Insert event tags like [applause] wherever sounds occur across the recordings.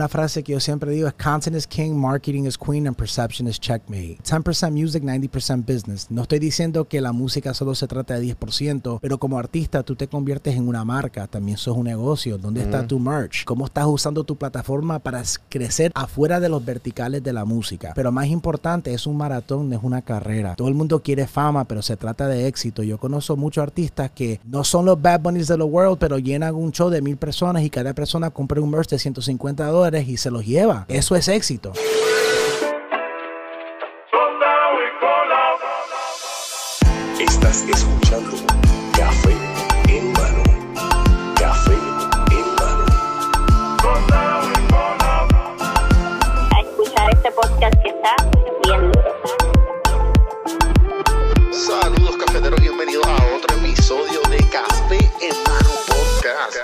Una frase que yo siempre digo, es content is king, marketing is queen, and perception is checkmate. 10% music, 90% business. No estoy diciendo que la música solo se trata de 10%, pero como artista tú te conviertes en una marca, también sos un negocio. ¿Dónde está tu merch? ¿Cómo estás usando tu plataforma para crecer afuera de los verticales de la música? Pero más importante, es un maratón, no es una carrera. Todo el mundo quiere fama, pero se trata de éxito. Yo conozco muchos artistas que no son los Bad Bunnies de the world, pero llenan un show de mil personas y cada persona compra un merch de 150 dólares y se los lleva. Eso es éxito. Estás escuchando Café en mano. Café en mano. a escuchar este podcast que está bien duro. Saludos cafeteros, bienvenidos a otro episodio de Café en Mano Podcast.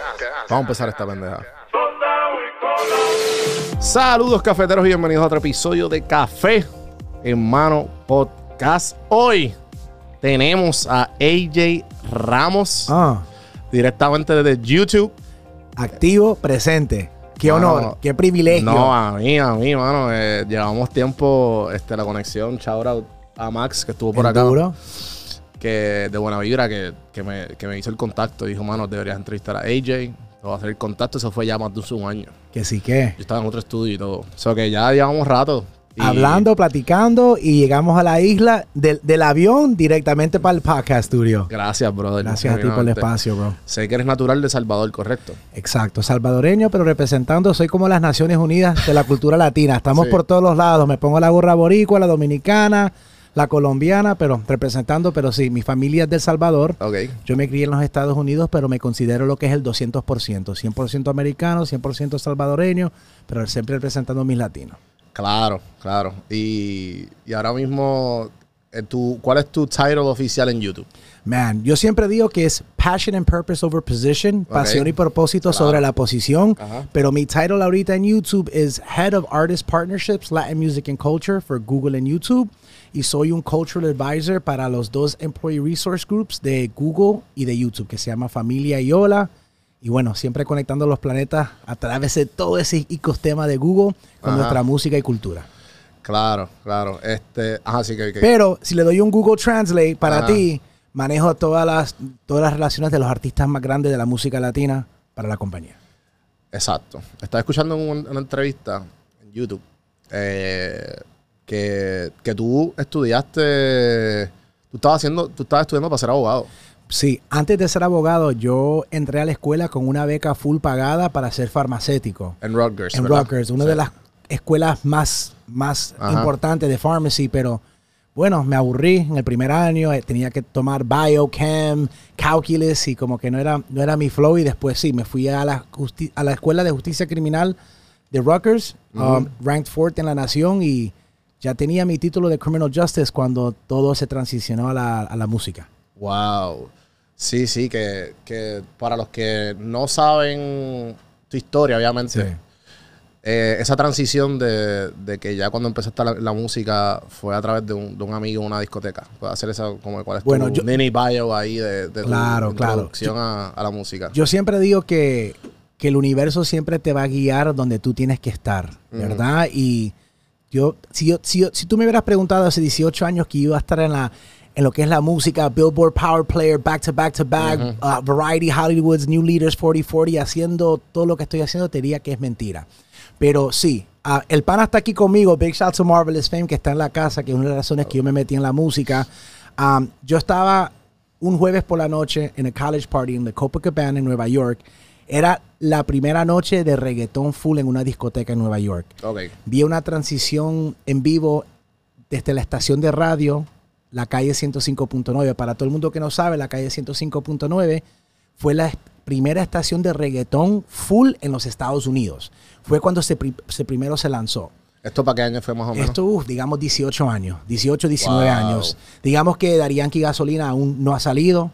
Vamos a empezar esta pendeja. Saludos cafeteros y bienvenidos a otro episodio de Café en Mano Podcast. Hoy tenemos a AJ Ramos Ah, directamente desde YouTube. activo, presente. Qué Mano, honor, qué privilegio. No, a mí, a mí, mano. eh, llevamos tiempo este, la conexión. Shout out a Max que estuvo por El acá. duro. Que de buena vibra que, que me, que me hizo el contacto. Dijo, mano, deberías entrevistar a AJ. A hacer el contacto. Eso fue ya más de un año. Que sí que. Yo estaba en otro estudio y todo. O sea que ya llevamos rato. Y- Hablando, platicando y llegamos a la isla del, del avión directamente para el podcast studio. Gracias, brother. Gracias a ti por el espacio, bro. Sé que eres natural de Salvador, correcto. Exacto, salvadoreño, pero representando, soy como las Naciones Unidas de la cultura latina. Estamos Sí. por todos los lados. Me pongo la gorra boricua, la dominicana, la colombiana, pero representando, pero sí, mi familia es del Salvador. Ok. Yo me crié en los Estados Unidos, pero me considero lo que es el 200%. 100% americano, 100% salvadoreño, pero siempre representando a mis latinos. Claro, claro. Y, y ahora mismo, eh, tu, ¿cuál es tu title oficial en YouTube? Man, yo siempre digo que es passion and purpose over position, pasión y propósito Claro. sobre la posición, Ajá. pero mi title ahorita en YouTube es Head of Artist Partnerships, Latin Music and Culture for Google and YouTube y soy un cultural advisor para los dos employee resource groups de Google y de YouTube que se llama Familia y Hola. Y bueno, siempre conectando los planetas a través de todo ese ecosistema de Google con Ajá. nuestra música y cultura. Claro, claro. Este, ajá, sí que. que- Pero si le doy un Google Translate para Ajá. ti, manejo todas las, todas las relaciones de los artistas más grandes de la música latina para la compañía. Exacto. Estaba escuchando un- una entrevista en YouTube eh, que, que tú estudiaste. Tú estabas haciendo, tú estabas estudiando para ser abogado. Sí, antes de ser abogado, yo entré a la escuela con una beca full pagada para ser farmacéutico. En Rutgers. en ¿verdad? Rutgers, una Sí. de las escuelas más, más Ajá. importantes de pharmacy, pero bueno, me aburrí en el primer año, eh, tenía que tomar biochem, calculus y como que no era, no era mi flow y después sí, me fui a la, a la escuela de justicia criminal de Rutgers, um, ranked fourth en la nación y ya tenía mi título de criminal justice cuando todo se transicionó a la, a la música. Wow. Sí, sí, que, que para los que no saben tu historia, obviamente, eh, esa transición de, de que ya cuando empezaste la, la música fue a través de un, de un amigo en una discoteca. Puedes hacer esa, como cuál es Bueno, tu yo- mini bio ahí de, de Claro, tu claro. introducción a, a la música. Yo siempre digo que, que el universo siempre te va a guiar donde tú tienes que estar, ¿verdad? Y yo si, yo, si, yo- si tú me hubieras preguntado hace 18 años que iba a estar en la en lo que es la música, Billboard Power Player, back to back to back, uh, Variety, Hollywood's New Leaders 4040, haciendo todo lo que estoy haciendo, te diría que es mentira. Pero sí, ah, el pana está aquí conmigo, Big shout to Marvelous Fame, que está en la casa, que es una de las razones que yo me metí en la música. Um, yo estaba un jueves por la noche en a college party en the Copacabana en Nueva York. Era la primera noche de reggaetón full en una discoteca en Nueva York. Ok. Vi una transición en vivo desde la estación de radio, la calle 105.9. Para todo el mundo que no sabe, la calle 105.9 fue la primera estación de reggaetón full en los Estados Unidos. Fue cuando se, pri- se primero se lanzó. ¿Esto para qué año fue más o menos? Esto, uf, digamos, 18 años, 18, 19 Wow. años. Digamos que Darían Gasolina aún no ha salido.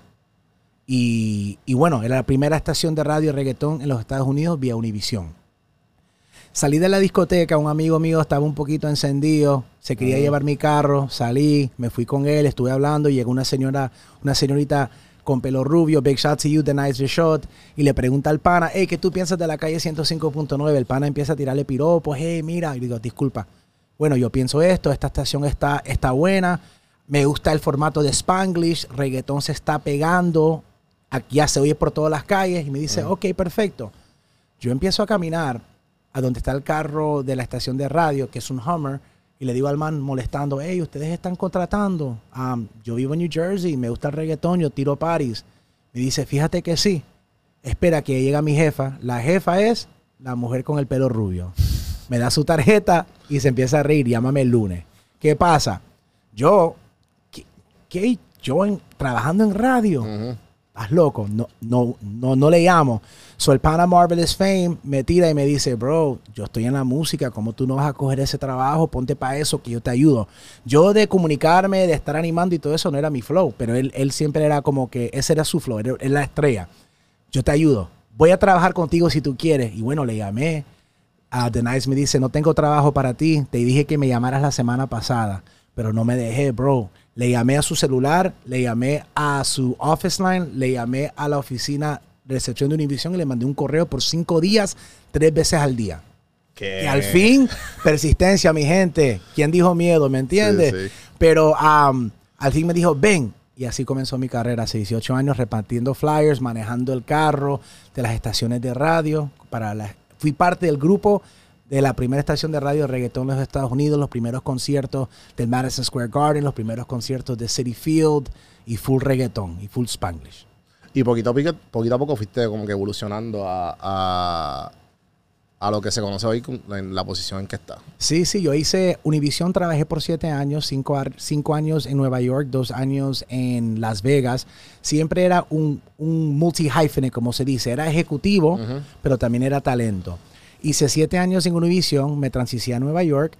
Y, y bueno, era la primera estación de radio y reggaetón en los Estados Unidos vía Univisión. Salí de la discoteca, un amigo mío estaba un poquito encendido, se quería llevar mi carro, salí, me fui con él, estuve hablando y llegó una señora, una señorita con pelo rubio, big shot to you, the nice shot, y le pregunta al pana, hey, ¿qué tú piensas de la calle 105.9? El pana empieza a tirarle piropos, hey, mira, y digo, disculpa, bueno, yo pienso esto, esta estación está, está buena, me gusta el formato de Spanglish, reggaetón se está pegando, aquí ya se oye por todas las calles, y me dice, ok, perfecto. Yo empiezo a caminar a donde está el carro de la estación de radio, que es un Hummer, y le digo al man molestando, hey, ustedes están contratando. Um, yo vivo en New Jersey, me gusta el reggaetón, yo tiro Paris. Me dice, fíjate que sí. Espera que llega mi jefa. La jefa es la mujer con el pelo rubio. Me da su tarjeta y se empieza a reír. Llámame el lunes. ¿Qué pasa? Yo, ¿qué? qué? Yo en- trabajando en radio. Estás loco. No, no, no, no le llamo. So el pana Marvelous Fame me tira y me dice, bro, yo estoy en la música, ¿cómo tú no vas a coger ese trabajo? Ponte para eso, que yo te ayudo. Yo de comunicarme, de estar animando y todo eso no era mi flow, pero él, él siempre era como que ese era su flow, era, era la estrella. Yo te ayudo. Voy a trabajar contigo si tú quieres. Y bueno, le llamé. A The Nice me dice, no tengo trabajo para ti. Te dije que me llamaras la semana pasada, pero no me dejé, bro. Le llamé a su celular, le llamé a su office line, le llamé a la oficina de recepción de Univision y le mandé un correo por cinco días, tres veces al día. Que Y al fin, persistencia, mi gente. ¿Quién dijo miedo? ¿Me entiendes? Sí, sí. Pero am, al fin me dijo, ven. Y así comenzó mi carrera, hace 18 años, repartiendo flyers, manejando el carro de las estaciones de radio. Para las- fui parte del grupo de la primera estación de radio de reggaetón en los Estados Unidos, los primeros conciertos del Madison Square Garden, los primeros conciertos de City Field y full reggaetón y full Spanglish. Y poquito a, poquito, poquito a poco fuiste como que evolucionando a, a, a lo que se conoce hoy en la posición en que está. Sí, sí, yo hice Univision, trabajé por siete años, cinco, años en Nueva York, dos años en Las Vegas. Siempre era un, un multi-hyphenate, como se dice. Era ejecutivo, pero también era talento. Hice siete años en Univision, me transicí a Nueva York.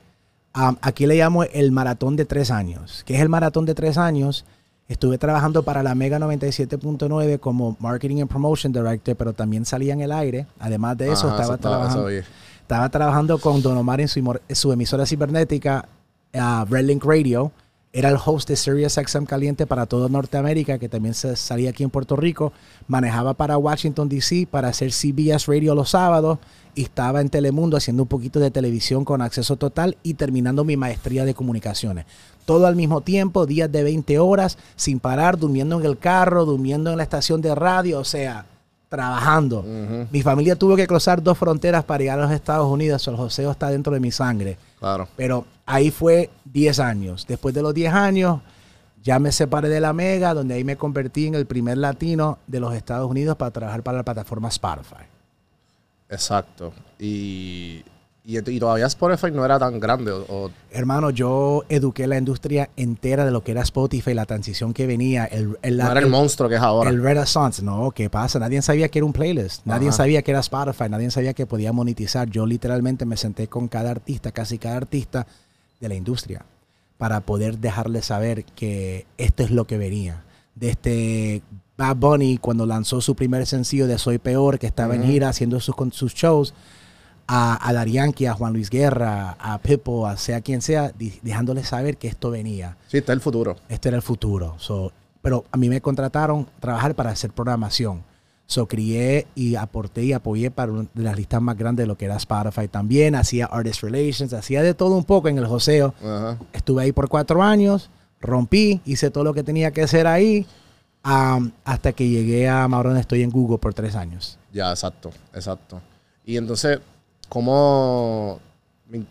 Aquí le llamo el maratón de tres años. ¿Qué es el maratón de tres años? Estuve trabajando para la Mega 97.9 como Marketing and Promotion Director, pero también salía en el aire. Además de eso, Ajá, estaba trabajando. Estaba con Don Omar en su, emisora cibernética, uh, Redlink Radio. Era el host de Sirius XM Caliente para toda Norteamérica, que también se salía aquí en Puerto Rico. Manejaba para Washington, D.C., para hacer CBS Radio los sábados. Y estaba en Telemundo haciendo un poquito de televisión con acceso total y terminando mi maestría de comunicaciones. Todo al mismo tiempo, días de 20 horas, sin parar, durmiendo en el carro, durmiendo en la estación de radio. O sea, trabajando. Mi familia tuvo que cruzar dos fronteras para llegar a los Estados Unidos. El joseo está dentro de mi sangre. Claro. Pero ahí fue 10 años. Después de los 10 años, ya me separé de la Mega, donde ahí me convertí en el primer latino de los Estados Unidos para trabajar para la plataforma Spotify. Exacto. Y, y, y todavía Spotify no era tan grande. O, Hermano, yo eduqué la industria entera de lo que era Spotify, la transición que venía, el, el, no era el monstruo que es ahora. el Renaissance. No, ¿qué pasa? Nadie sabía que era un playlist. Nadie Ajá. sabía que era Spotify. Nadie sabía que podía monetizar. Yo literalmente me senté con cada artista, casi cada artista de la industria, para poder dejarles saber que esto es lo que venía. Desde Bad Bunny, cuando lanzó su primer sencillo de Soy Peor, que estaba en gira haciendo sus, shows, a, a Yankee, a Juan Luis Guerra, a Pepo, a sea quien sea, dejándoles saber que esto venía Sí, está el futuro. este era el futuro. So, pero a mí me contrataron trabajar para hacer programación. So, crié y aporté y apoyé para una de las listas más grandes de lo que era Spotify también. Hacía Artist Relations, hacía de todo un poco en el joseo. Estuve ahí por cuatro años, rompí, hice todo lo que tenía que hacer ahí, hasta que llegué a donde estoy en Google por tres años. Ya, exacto, exacto. Y entonces, ¿cómo me,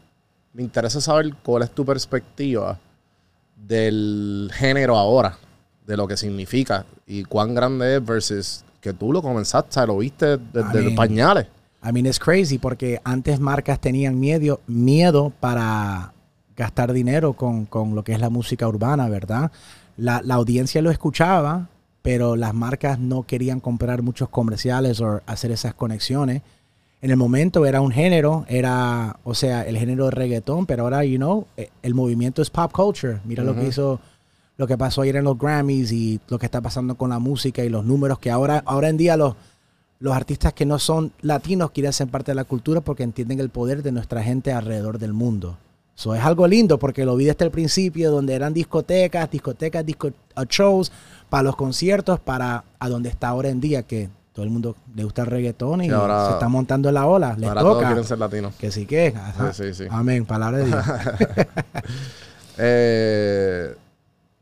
me interesa saber cuál es tu perspectiva del género ahora, de lo que significa y cuán grande es versus que tú lo comenzaste, lo viste desde Amén. los pañales? I mean, it's crazy porque antes marcas tenían miedo, miedo para gastar dinero con, con lo que es la música urbana, ¿verdad? La, la audiencia lo escuchaba, pero las marcas no querían comprar muchos comerciales o hacer esas conexiones. En el momento era un género, era, o sea, el género de reggaetón, pero ahora, you know, eh, el movimiento es pop culture. Mira lo que hizo, lo que pasó ayer en los Grammys y lo que está pasando con la música y los números que ahora, ahora en día los, los artistas que no son latinos quieren ser parte de la cultura porque entienden el poder de nuestra gente alrededor del mundo. Eso es algo lindo porque lo vi desde el principio, donde eran discotecas, discotecas, disco, uh, shows, para los conciertos, para a donde está ahora en día, que todo el mundo le gusta el reggaetón y Sí, ahora- se está montando en la ola. Les Ahora todos toca. quieren ser latinos. Que sí que. ajá. Sí, sí, sí. Amén. Palabra de Dios. [laughs] Eh,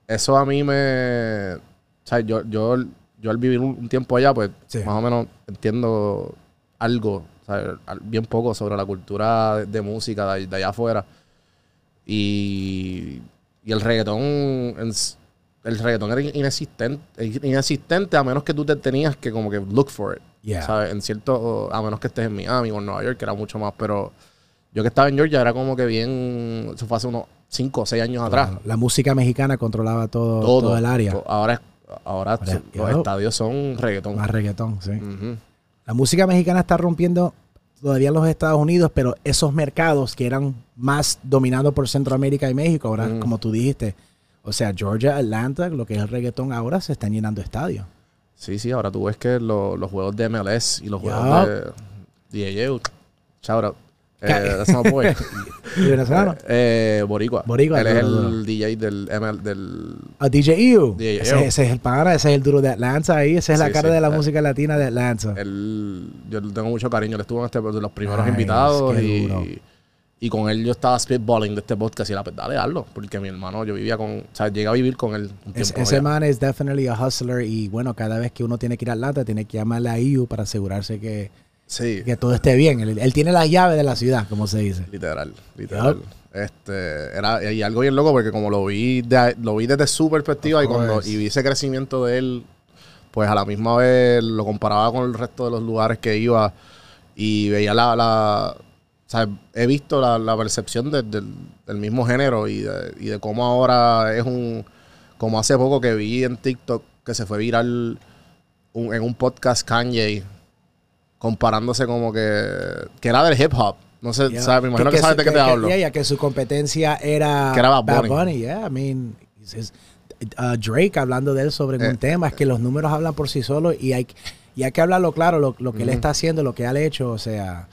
eso a mí me. O sea, yo, yo, yo al vivir un, un tiempo allá, pues Sí. más o menos entiendo algo, o sea, bien poco sobre la cultura de, de música de, de allá afuera. Y, y el reggaetón. en el reggaetón era inexistente, inexistente a menos que tú te tenías que como que look for it. Yeah. ¿sabes? En cierto, a menos que estés en Miami o en Nueva York, que era mucho más, pero yo que estaba en Georgia era como que bien, eso fue hace unos 5 o 6 años atrás. La música mexicana controlaba todo, Todo, todo el área. to- Ahora, ahora, Ahora, los estadios son reggaetón. Más reggaetón, sí. La música mexicana está rompiendo todavía en los Estados Unidos, pero esos mercados que eran más dominados por Centroamérica y México, ahora, Mm. como tú dijiste, o sea, Georgia, Atlanta, lo que es el reggaetón, ahora se están llenando estadios. Sí, sí, ahora tú ves que lo- los juegos de MLS y los juegos de DJ, shout out. Eh, that's my boy. ¿Y venezolano? eh, Boricua. Boricua, Él es el duro. DJ del ML, del A DJ EU. DJ ese, ese es el pana, ese es el duro de Atlanta ahí, esa es la Sí, cara sí. de la Eh, música latina de Atlanta. él, yo le tengo mucho cariño. Él estuvo en este de los primeros invitados y, y con él yo estaba spitballing de este podcast y la dale, hazlo. Porque mi hermano, yo vivía con, o sea, llegué a vivir con él un Es- ese allá. man es definitely a hustler y bueno, cada vez que uno tiene que ir a Atlanta, tiene que llamarle a EU para asegurarse que, Sí, que todo esté bien. Él, él tiene las llaves de la ciudad, como se dice. literal, literal. Este, era y algo bien loco porque como lo vi de, lo vi desde su perspectiva y cuando y vi ese crecimiento de él, pues a la misma vez lo comparaba con el resto de los lugares que iba y veía la, la o sea, he visto la, la percepción de- del, del mismo género y de, y de cómo ahora es un como hace poco que vi en TikTok que se fue viral un- en un podcast Kanye comparándose como que que era del hip hop. No sé, Yeah. ¿sabes? Me imagino que, sabes de qué te hablo. Ya, ya, que su competencia era, Que era Bad Bunny. yeah. I mean, it's- uh, Drake hablando de él sobre Eh. un tema, es que los números hablan por sí solos y hay, y hay que hablarlo claro, lo, lo que él está haciendo, lo que él ha hecho, o sea,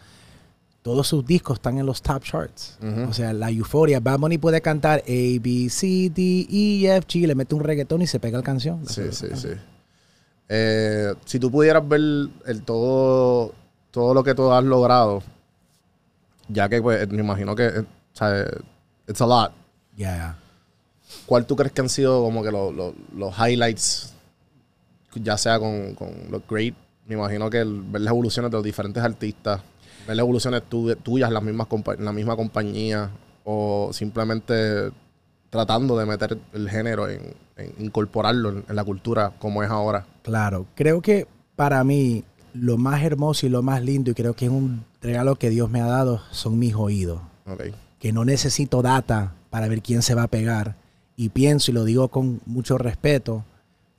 todos sus discos están en los top charts. O sea, la euforia. Bad Bunny puede cantar A, B, C, D, E, F, G, le mete un reggaetón y se pega la canción. Sí, sí, sí. Eh, si tú pudieras ver el todo, todo lo que tú has logrado, ya que pues, me imagino que, eh, o sea, it's a lot. Yeah. ¿Cuál tú crees que han sido como que lo- lo- los highlights, ya sea con, con los great? Me imagino que el- ver las evoluciones de los diferentes artistas, ver las evoluciones tu- tuyas las mismas en la misma compañía, o simplemente tratando de meter el género, en, en incorporarlo en, en la cultura como es ahora. Claro, creo que para mí lo más hermoso y lo más lindo, y creo que es un regalo que Dios me ha dado, son mis oídos. Ok. Que no necesito data para ver quién se va a pegar. Y pienso, y lo digo con mucho respeto,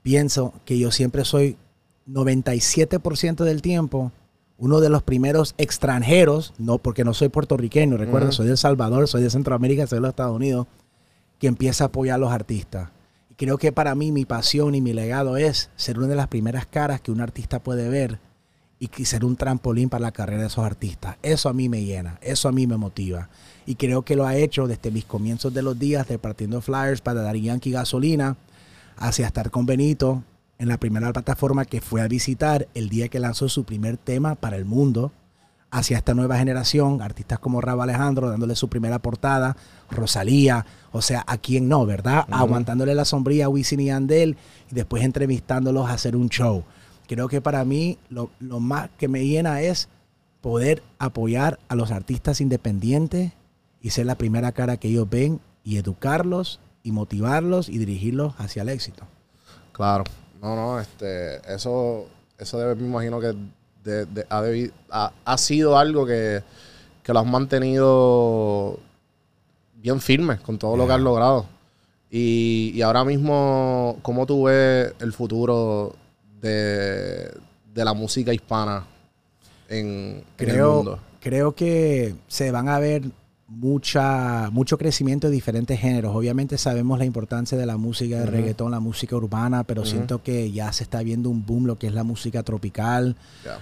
pienso que yo siempre soy 97% del tiempo uno de los primeros extranjeros, no porque no soy puertorriqueño, recuerda, soy de El Salvador, soy de Centroamérica, soy de los Estados Unidos, que empieza a apoyar a los artistas. Y creo que para mí mi pasión y mi legado es ser una de las primeras caras que un artista puede ver y ser un trampolín para la carrera de esos artistas. Eso a mí me llena, eso a mí me motiva. Y creo que lo ha hecho desde mis comienzos de los días, repartiendo flyers para dar Yankee Gasolina, hacia estar con Benito en la primera plataforma que fue a visitar el día que lanzó su primer tema para el mundo, hacia esta nueva generación, artistas como Rabo Alejandro dándole su primera portada, Rosalía, o sea, a quién no, ¿verdad? Aguantándole la sombría a Wisin y Andel y después entrevistándolos a hacer un show. Creo que para mí lo, lo más que me llena es poder apoyar a los artistas independientes y ser la primera cara que ellos ven y educarlos y motivarlos y dirigirlos hacia el éxito. Claro. No, no, este, eso, eso debe, me imagino que de- de- ha, debi- ha- ha sido algo que, que lo has mantenido bien firme con todo lo que has logrado. Y, y ahora mismo, ¿cómo tú ves el futuro de, de la música hispana en, en el Creo, mundo? creo que se van a ver mucha, mucho crecimiento de diferentes géneros. Obviamente sabemos la importancia de la música de Ujú. reggaetón, la música urbana, pero siento que ya se está viendo un boom lo que es la música tropical,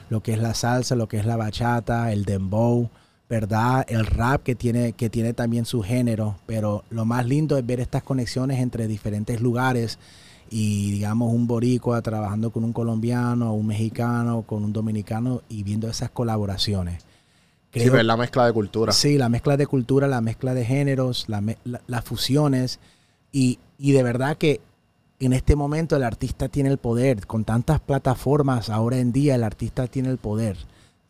lo que es la salsa, lo que es la bachata, el dembow, ¿verdad? El rap que tiene, que tiene también su género, pero lo más lindo es ver estas conexiones entre diferentes lugares y digamos un boricua trabajando con un colombiano, un mexicano, con un dominicano y viendo esas colaboraciones. Sí, Creo- ver la mezcla de cultura. Sí, la mezcla de cultura, la mezcla de géneros, la me- la- las fusiones. Y, y de verdad que en este momento el artista tiene el poder. Con tantas plataformas ahora en día, el artista tiene el poder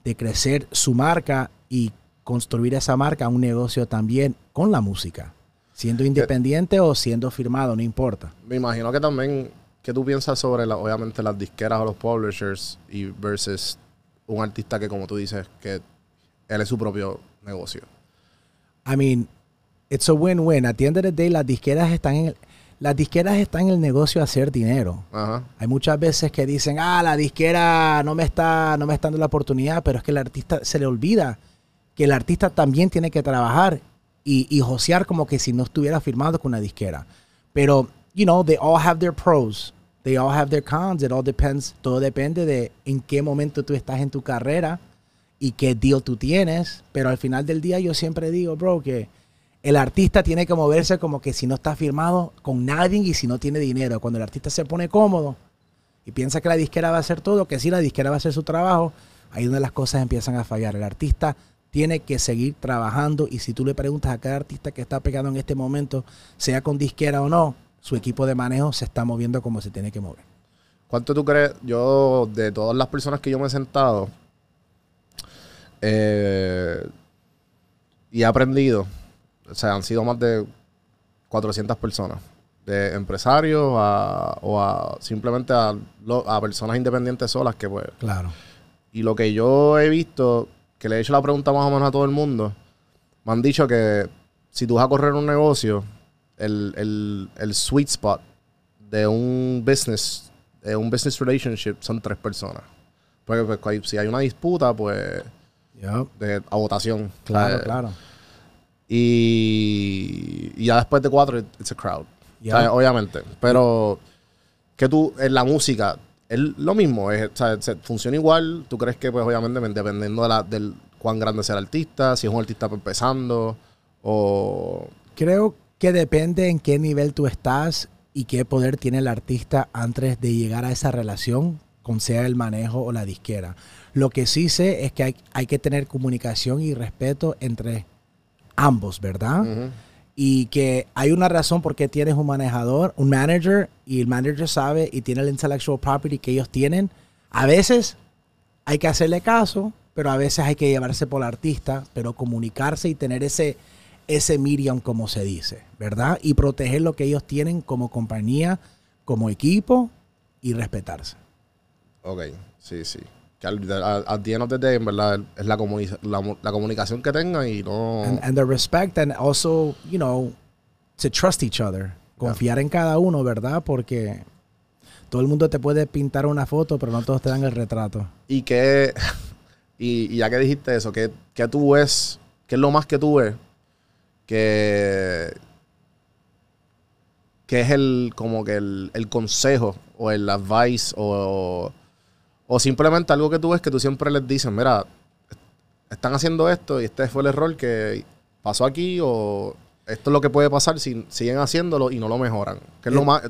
de crecer su marca y construir esa marca, un negocio también con la música. Siendo independiente o siendo firmado, no importa. Me imagino que también, que tú piensas sobre, la- obviamente, las disqueras o los publishers y versus un artista que, como tú dices, que él es su propio negocio. I mean, it's a win-win. At the end of the day, las disqueras están en el, las disqueras están en el negocio de hacer dinero. Ajá. Hay muchas veces que dicen, ah, la disquera no me está, no me está dando la oportunidad, pero es que el artista se le olvida que el artista también tiene que trabajar y, y josear como que si no estuviera firmado con una disquera. Pero, you know, they all have their pros, they all have their cons, it all depends, todo depende de en qué momento tú estás en tu carrera y qué deal tú tienes. Pero al final del día yo siempre digo, bro, que el artista tiene que moverse como que si no está firmado con nadie y si no tiene dinero. Cuando el artista se pone cómodo y piensa que la disquera va a hacer todo, que sí, la disquera va a hacer su trabajo, ahí es donde las cosas empiezan a fallar. El artista tiene que seguir trabajando y si tú le preguntas a cada artista que está pegado en este momento, sea con disquera o no, su equipo de manejo se está moviendo como se tiene que mover. ¿Cuánto tú crees? Yo, de todas las personas que yo me he sentado eh, y he aprendido, o sea, han sido más de 400 personas, de empresarios a, o a simplemente a, a personas independientes solas que pues... Claro. Y lo que yo he visto, que le he hecho la pregunta más o menos a todo el mundo, me han dicho que si tú vas a correr un negocio, el, el, el sweet spot de un business, de un business relationship son tres personas. Porque pues, si hay una disputa, pues Yup. de, a votación. Claro, Eh, claro. Y, y ya después de cuatro, it's a crowd. Ya. O sea, obviamente. Pero que tú, en la música, es lo mismo. Es, o sea, se- funciona igual. Tú crees que, pues, obviamente, dependiendo de la, del cuán grande sea el artista, si es un artista empezando, o. Creo que depende en qué nivel tú estás y qué poder tiene el artista antes de llegar a esa relación con sea el manejo o la disquera. Lo que sí sé es que hay, hay que tener comunicación y respeto entre ambos, ¿verdad? Y que hay una razón por qué tienes un manejador, un manager, y el manager sabe y tiene el intellectual property que ellos tienen. A veces hay que hacerle caso, pero a veces hay que llevarse por el artista, pero comunicarse y tener ese, ese medium, como se dice, ¿verdad? Y proteger lo que ellos tienen como compañía, como equipo y respetarse. Ok, sí, sí. Que al, al, at the end of the day, en verdad, es la, comuni- la, mu- la comunicación que tengan y no. And, and the respect and also, you know, to trust each other. Confiar en cada uno, ¿verdad? Porque todo el mundo te puede pintar una foto, pero no todos te dan el retrato. Y que, [laughs] y, y ya que dijiste eso, que, que tú ves, que es lo más que tú ves, que, que es el, como que el, el consejo o el advice o, o simplemente algo que tú ves que tú siempre les dices, mira, están haciendo esto y este fue el error que pasó aquí o esto es lo que puede pasar si siguen haciéndolo y no lo mejoran. Que es lo Eh, más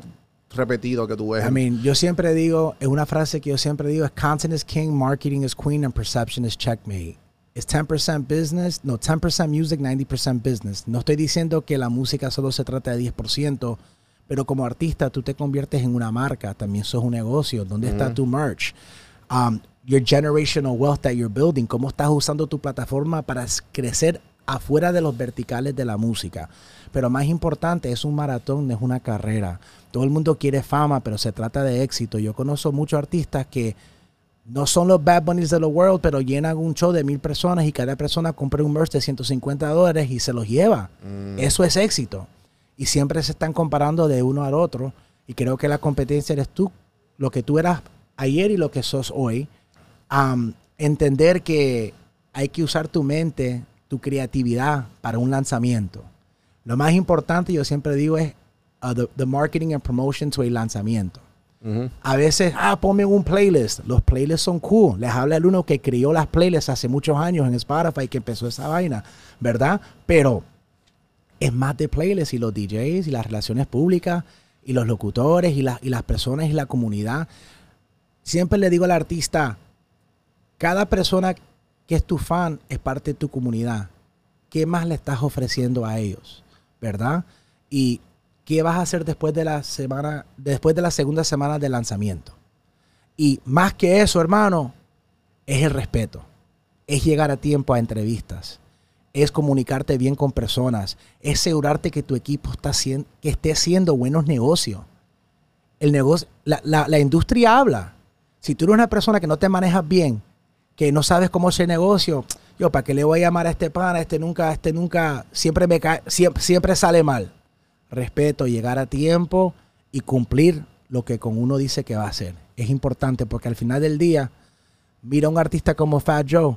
repetido que tú ves. I mean, yo siempre digo, es una frase que yo siempre digo, es content is king, marketing is queen, and perception is checkmate. Es 10% business, no, 10% music, 90% business. No estoy diciendo que la música solo se trata de 10%, pero como artista tú te conviertes en una marca, también sos un negocio. ¿Dónde está tu merch? Um, your generational wealth that you're building, cómo estás usando tu plataforma para crecer afuera de los verticales de la música. Pero más importante, es un maratón, no es una carrera. Todo el mundo quiere fama, pero se trata de éxito. Yo conozco muchos artistas que no son los Bad Bunnies de the world, pero llenan un show de mil personas y cada persona compra un merch de 150 dólares y se los lleva. Eso es éxito. Y siempre se están comparando de uno al otro. Y creo que la competencia eres tú, lo que tú eras ayer y lo que sos hoy. Entender que hay que usar tu mente, tu creatividad para un lanzamiento. Lo más importante, yo siempre digo, es uh, the, the marketing and promotion to el lanzamiento. A veces, ah, ponme un playlist. Los playlists son cool. Les habla el uno que crió las playlists hace muchos años en Spotify, que empezó esa vaina, ¿verdad? Pero es más de playlists y los DJs y las relaciones públicas y los locutores y, las y las personas y la comunidad. Siempre le digo al artista, cada persona que es tu fan es parte de tu comunidad. ¿Qué más le estás ofreciendo a ellos? ¿Verdad? Y qué vas a hacer después de la semana, después de la segunda semana de lanzamiento. Y más que eso, hermano, es el respeto. Es llegar a tiempo a entrevistas. Es comunicarte bien con personas. Es asegurarte que tu equipo está que esté haciendo buenos negocios. El negocio, la- la industria habla. Si tú eres una persona que no te manejas bien, que no sabes cómo hacer negocio, yo, ¿para qué le voy a llamar a este pana? Este nunca, este nunca, siempre me cae, siempre, siempre sale mal. Respeto, llegar a tiempo y cumplir lo que con uno dice que va a hacer. Es importante porque al final del día, mira a un artista como Fat Joe.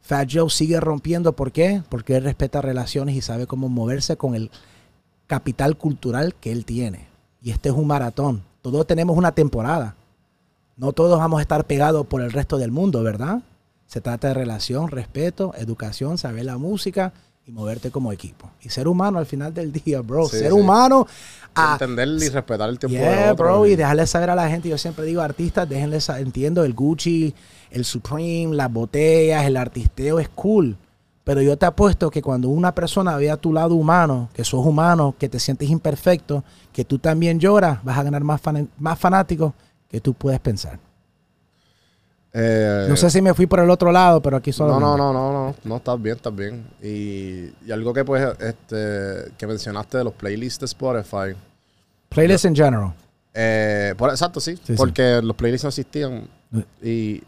Fat Joe sigue rompiendo, ¿por qué? Porque él respeta relaciones y sabe cómo moverse con el capital cultural que él tiene. Y este es un maratón. Todos tenemos una temporada. No todos vamos a estar pegados por el resto del mundo, ¿verdad? Se trata de relación, respeto, educación, saber la música y moverte como equipo. Y ser humano al final del día, bro. Sí, ser sí. humano. a- Entender y respetar el tiempo Yeah, del otro. bro, y dejarle saber a la gente. Yo siempre digo, artistas, déjenle entiendo, el Gucci, el Supreme, las botellas, el artisteo es cool. Pero yo te apuesto que cuando una persona ve a tu lado humano, que sos humano, que te sientes imperfecto, que tú también lloras, vas a ganar más, fan- más fanáticos que tú puedes pensar. Eh, No sé si me fui por el otro lado, pero aquí solo. No, no, no, no, no, no, estás bien, estás bien. Y, y algo que pues, este, que mencionaste de los playlists de Spotify. Playlist in general. Eh, por- exacto, sí, Sí, sí. porque los playlists no existían. Y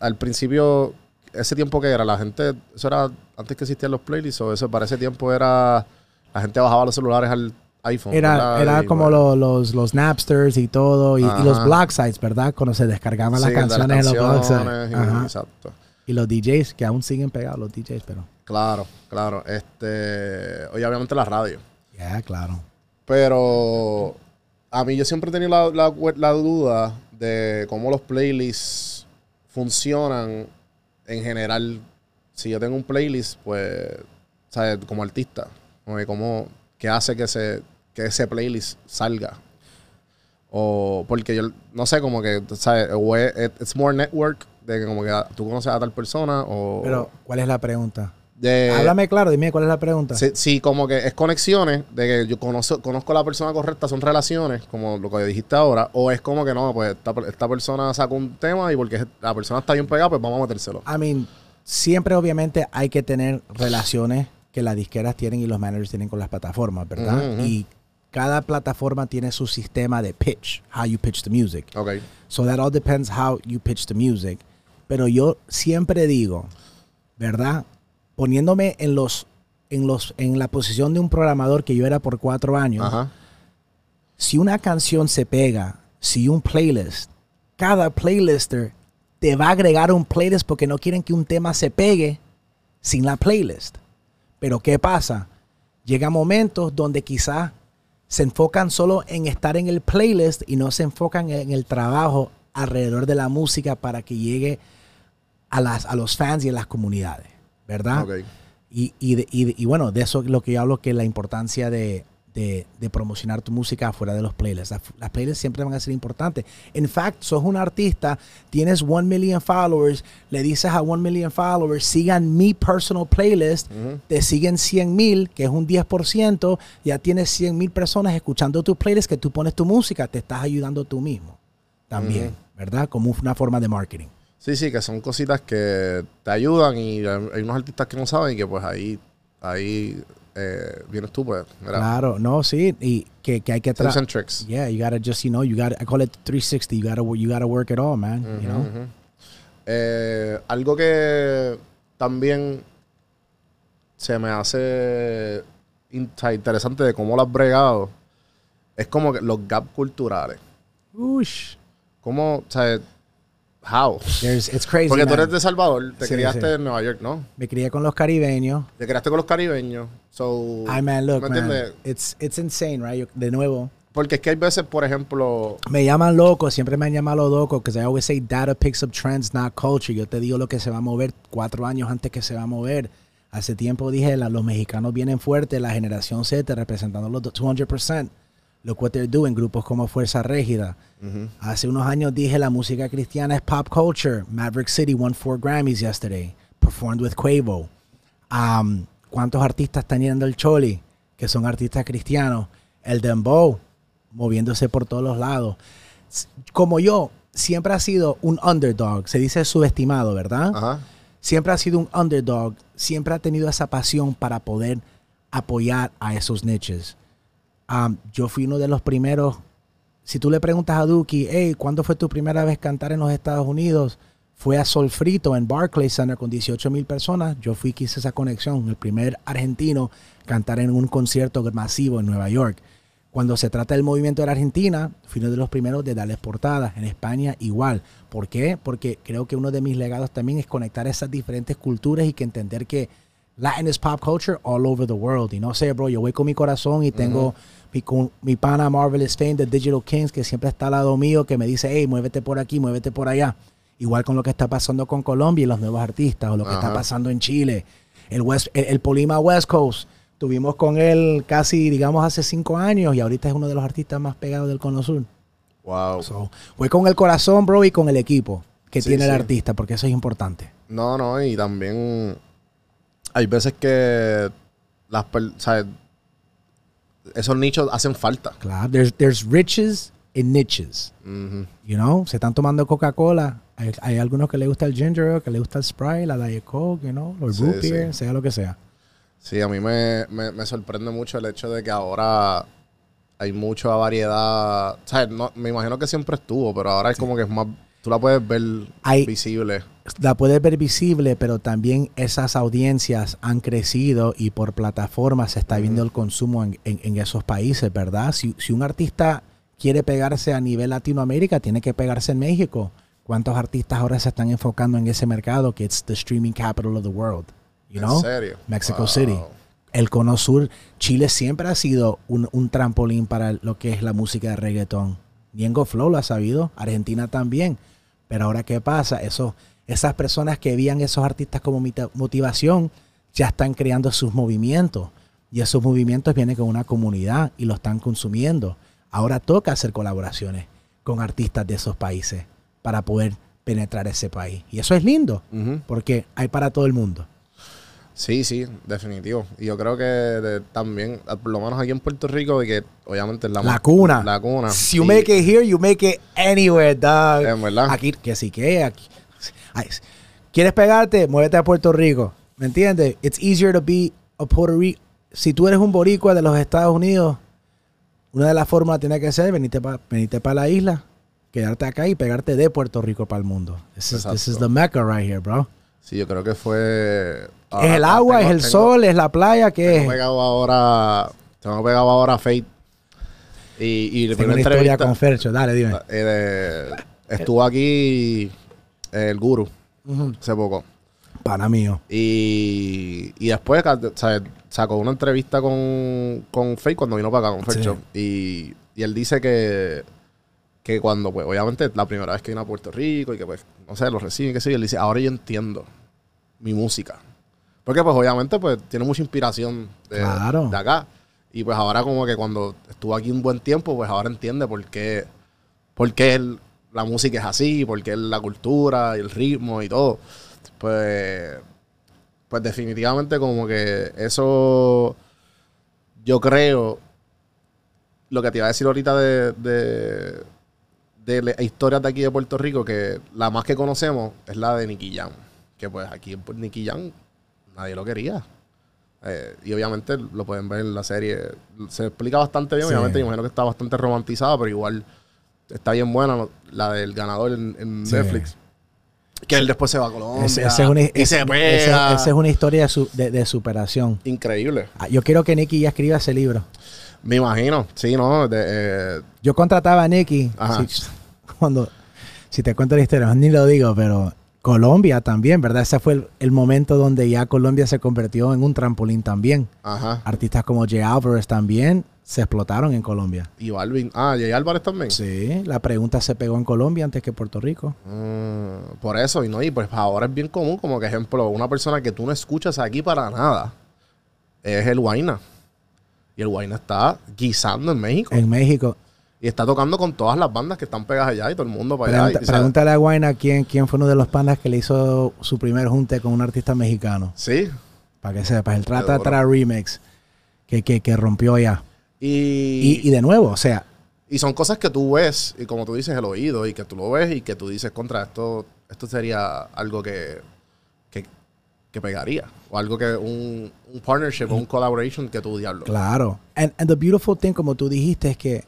al principio, ese tiempo que era, la gente, eso era antes que existían los playlists, o eso para ese tiempo era, la gente bajaba los celulares al iPhone. Era, ¿verdad? era como los, los Napsters y todo, y, y los blog sites, ¿verdad? Cuando se descargaban las sí, canciones en los blog sites. Exacto. Y los DJs, que aún siguen pegados los DJs, pero. Claro, claro. Este, oye, obviamente la radio. Ya, claro. Pero a mí yo siempre he tenido la, la- la duda de cómo los playlists funcionan en general. Si yo tengo un playlist, pues, ¿sabes? Como artista, como qué hace que, se, que ese playlist salga. O porque yo, no sé, como que, ¿sabes? O es, it's more network, de que como que tú conoces a tal persona o... Pero, ¿cuál es la pregunta? de, Háblame claro, dime cuál es la pregunta. Sí, sí, como que es conexiones, de que yo conozco, conozco a la persona correcta, son relaciones, como lo que dijiste ahora, o es como que no, pues esta, esta persona sacó un tema y porque la persona está bien pegada, pues vamos a metérselo. I mean, siempre obviamente hay que tener relaciones que las disqueras tienen y los managers tienen con las plataformas, ¿verdad? Ujú, ujú. Y cada plataforma tiene su sistema de pitch, how you pitch the music. Ok. So that all depends how you pitch the music. Pero yo siempre digo, ¿verdad? Poniéndome en los, en los, en la posición de un programador que yo era por cuatro años. Ajá. Si una canción se pega, si un playlist, cada playlister te va a agregar un playlist porque no quieren que un tema se pegue sin la playlist. Pero ¿qué pasa? Llega momentos donde quizás se enfocan solo en estar en el playlist y no se enfocan en el trabajo alrededor de la música para que llegue a, las, a los fans y a las comunidades, ¿verdad? Y, y, de- y de- y bueno, de eso es lo que yo hablo, que la importancia de, de- de promocionar tu música afuera de los playlists. Las, las playlists siempre van a ser importantes. En fact, sos un artista, tienes one million followers, le dices a one million followers, sigan mi personal playlist, te siguen 100 mil, que es un 10%, ya tienes 100 mil personas escuchando tu playlist, que tú pones tu música, te estás ayudando tú mismo también, ¿verdad? Como una forma de marketing. Sí, sí, que son cositas que te ayudan y hay unos artistas que no saben y que pues ahí, ahí eh, vienes tú, pues, mira, Claro, no, sí, y que, que hay que tratar. tricks. Yeah, you gotta just, you know, you gotta, I call it 360. You gotta, you gotta work it all, man. you know? Ujú. Eh, algo que también se me hace interesante de cómo lo has bregado es como que los gaps culturales. Ush. ¿Cómo, o sea, how? There's, it's crazy. Porque tú man. eres de Salvador, te Sí, criaste sí. en Nueva York, ¿no? Me crié con los caribeños. Te criaste con los caribeños. So, Ay, man, look, ¿me man. It's, it's insane, right? Yo- de nuevo, Porque es que hay veces, por ejemplo, me llaman loco, siempre me han llamado loco, because I always say data picks up trends, not culture. Yo te digo lo que se va a mover cuatro años antes que se va a mover. Hace tiempo dije, la- los mexicanos vienen fuertes, la generación Z representando los 200%. Look what they're doing, grupos como Fuerza Régida. Hace unos años dije la música cristiana es pop culture. Maverick City won four Grammys yesterday. Performed with Quavo. Um, ¿Cuántos artistas están yendo el Choli? Que son artistas cristianos. El Dembow, moviéndose por todos los lados. Como yo, siempre ha sido un underdog. Se dice subestimado, ¿verdad? Siempre ha sido un underdog, siempre ha tenido esa pasión para poder apoyar a esos niches. Um, yo fui uno de los primeros. Si tú le preguntas a Duki, hey, ¿cuándo fue tu primera vez cantar en los Estados Unidos? Fue a Solfrito en Barclays Center con 18 mil personas. Yo fui que hice esa conexión, el primer argentino cantar en un concierto masivo en Nueva York. Cuando se trata del movimiento de la Argentina, fui uno de los primeros de darles portadas. En España igual. ¿Por qué? Porque creo que uno de mis legados también es conectar esas diferentes culturas y que entender que Latin is pop culture all over the world. Y no sé, bro, yo voy con mi corazón y tengo mi, con- mi pana Marvelous Fame de Digital Kings que siempre está al lado mío, que me dice, hey, muévete por aquí, muévete por allá. Igual con lo que está pasando con Colombia y los nuevos artistas, o lo que está pasando en Chile. El, West, el, el Polima West Coast. Tuvimos con él casi, digamos, hace cinco años y ahorita es uno de los artistas más pegados del Cono Sur. Wow. So, voy con el corazón, bro, y con el equipo que Sí, tiene el sí. artista, porque eso es importante. No, no, y también hay veces que las sea, esos nichos hacen falta. Claro, there's, there's riches and niches. You know, se están tomando Coca-Cola. Hay, hay algunos que le gusta el ginger que le gusta el Sprite, la Diet Coke, you know, los Sí, root beer, sí. sea lo que sea. Sí, a mí me, me- me sorprende mucho el hecho de que ahora hay mucha variedad. O sea, no, me imagino que siempre estuvo, pero ahora es como que es más. Tú la puedes ver Hay- visible. La puedes ver visible, pero también esas audiencias han crecido y por plataformas se está viendo el consumo en, en- en esos países, ¿verdad? Si, si un artista quiere pegarse a nivel Latinoamérica, tiene que pegarse en México. ¿Cuántos artistas ahora se están enfocando en ese mercado que es the streaming capital of the world? You ¿En know? serio? Mexico Wow. City. El Cono Sur, Chile siempre ha sido un, un trampolín para lo que es la música de reggaetón. Niengo Flow lo ha sabido, Argentina también. Pero ahora, ¿qué pasa? Eso, esas personas que veían esos artistas como motivación ya están creando sus movimientos. Y esos movimientos vienen con una comunidad y lo están consumiendo. Ahora toca hacer colaboraciones con artistas de esos países para poder penetrar ese país. Y eso es lindo, porque hay para todo el mundo. Sí, sí, definitivo. Y yo creo que de- también, ah, por lo menos aquí en Puerto Rico, de que obviamente es la, cuna. La cuna. Si you Y- make it here, you make it anywhere, dog. En verdad. Aquí, que sí que aquí. ¿Quieres pegarte? Muévete a Puerto Rico. ¿Me entiendes? It's easier to be a Puerto Rico. Si tú eres un boricua de los Estados Unidos, una de las formas tiene que ser venirte para la isla, quedarte acá y pegarte de Puerto Rico para el mundo. This is, this is Exacto. the mecca right here, bro. Sí, yo creo que fue. es el agua, es el sol, es la playa, ¿qué Tengo es? pegado ahora. Tengo pegado ahora a Fate. Y, y Tengo una historia con Fercho. Dale, dime. eh, estuvo aquí el guru Ujú. hace poco. Pana mío. Y, y después sacó una entrevista con, con Faye cuando vino para acá con Sí. Fercho. Y, y él dice que, que cuando, pues, obviamente, la primera vez que vino a Puerto Rico y que, pues, no sé, lo reciben, qué sé yo, él dice, ahora yo entiendo mi música. Porque, pues, obviamente, pues, tiene mucha inspiración de, Claro. de acá. Y, pues, ahora como que cuando estuvo aquí un buen tiempo, pues, ahora entiende por qué, por qué el- la música es así, por qué la cultura y el ritmo y todo. Pues, pues definitivamente como que eso, yo creo, lo que te iba a decir ahorita de, de, de historias de aquí de Puerto Rico, que la más que conocemos es la de Nicky Jam. Que pues aquí en Nicky Jam nadie lo quería. Eh, y obviamente lo pueden ver en la serie. Se explica bastante bien, Sí. obviamente. Me imagino que está bastante romantizada, pero igual está bien buena la del ganador en, en Sí. Netflix. Que él después se va a Colombia. Ese- ese es una, y ese- se pega. ese- esa es una historia de, su- de- de superación. Increíble. Ah, Yo quiero que Nicky ya escriba ese libro. Me imagino. Sí, ¿no? De, eh, Yo contrataba a Nicky. Si- [laughs] cuando, si te cuento la historia, ni lo digo, pero Colombia también, ¿verdad? Ese fue el, el momento donde ya Colombia se convirtió en un trampolín también. ajá. Artistas como Jay Alvarez también se explotaron en Colombia. Y Balvin. Ah, Jay Álvarez también. Sí, la pregunta se pegó en Colombia antes que Puerto Rico. Mm, por eso, y no, y pues ahora es bien común, como que ejemplo, una persona que tú no escuchas aquí para nada es el Guaina. Y el Guayna está guisando en México. En México. Y está tocando con todas las bandas que están pegadas allá y todo el mundo para allá. Y, pregúntale a Guayna quién, quién fue uno de los pandas que le hizo su primer junte con un artista mexicano. sí. Para que sepas, el Trata. Tra Remix que, que, que rompió allá. Y, Y, y de nuevo, o sea, y son cosas que tú ves, y como tú dices, el oído, y que tú lo ves y que tú dices, contra esto, esto sería algo que, que, que pegaría. O algo que un, un partnership o un collaboration que tú diablo. claro. And, and the beautiful thing, como tú dijiste, es que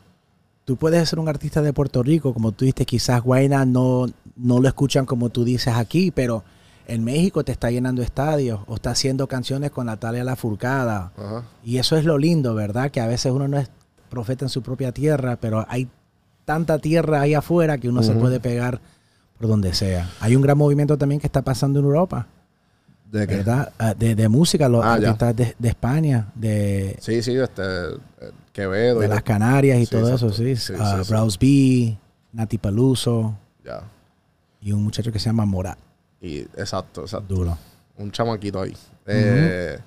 tú puedes ser un artista de Puerto Rico, como tú dijiste, quizás Guayna no, no lo escuchan como tú dices aquí, pero en México te está llenando estadios o está haciendo canciones con Natalia Lafourcada. Ajá. Y eso es lo lindo, ¿verdad? Que a veces uno no es profeta en su propia tierra, pero hay tanta tierra ahí afuera que uno se puede pegar por donde sea. Hay un gran movimiento también que está pasando en Europa, ¿De qué? ¿verdad? Ah, De, de música, los Ah, artistas de, de España, de, Sí, sí, este, eh, Quevedo. de las. Canarias y Sí, todo exacto. eso, sí. Sí, Ah, sí, sí. Browse B, Nati Peluso Ya. y un muchacho que se llama Morat. Y, exacto, exacto. Duro. Un chamaquito ahí. Eh,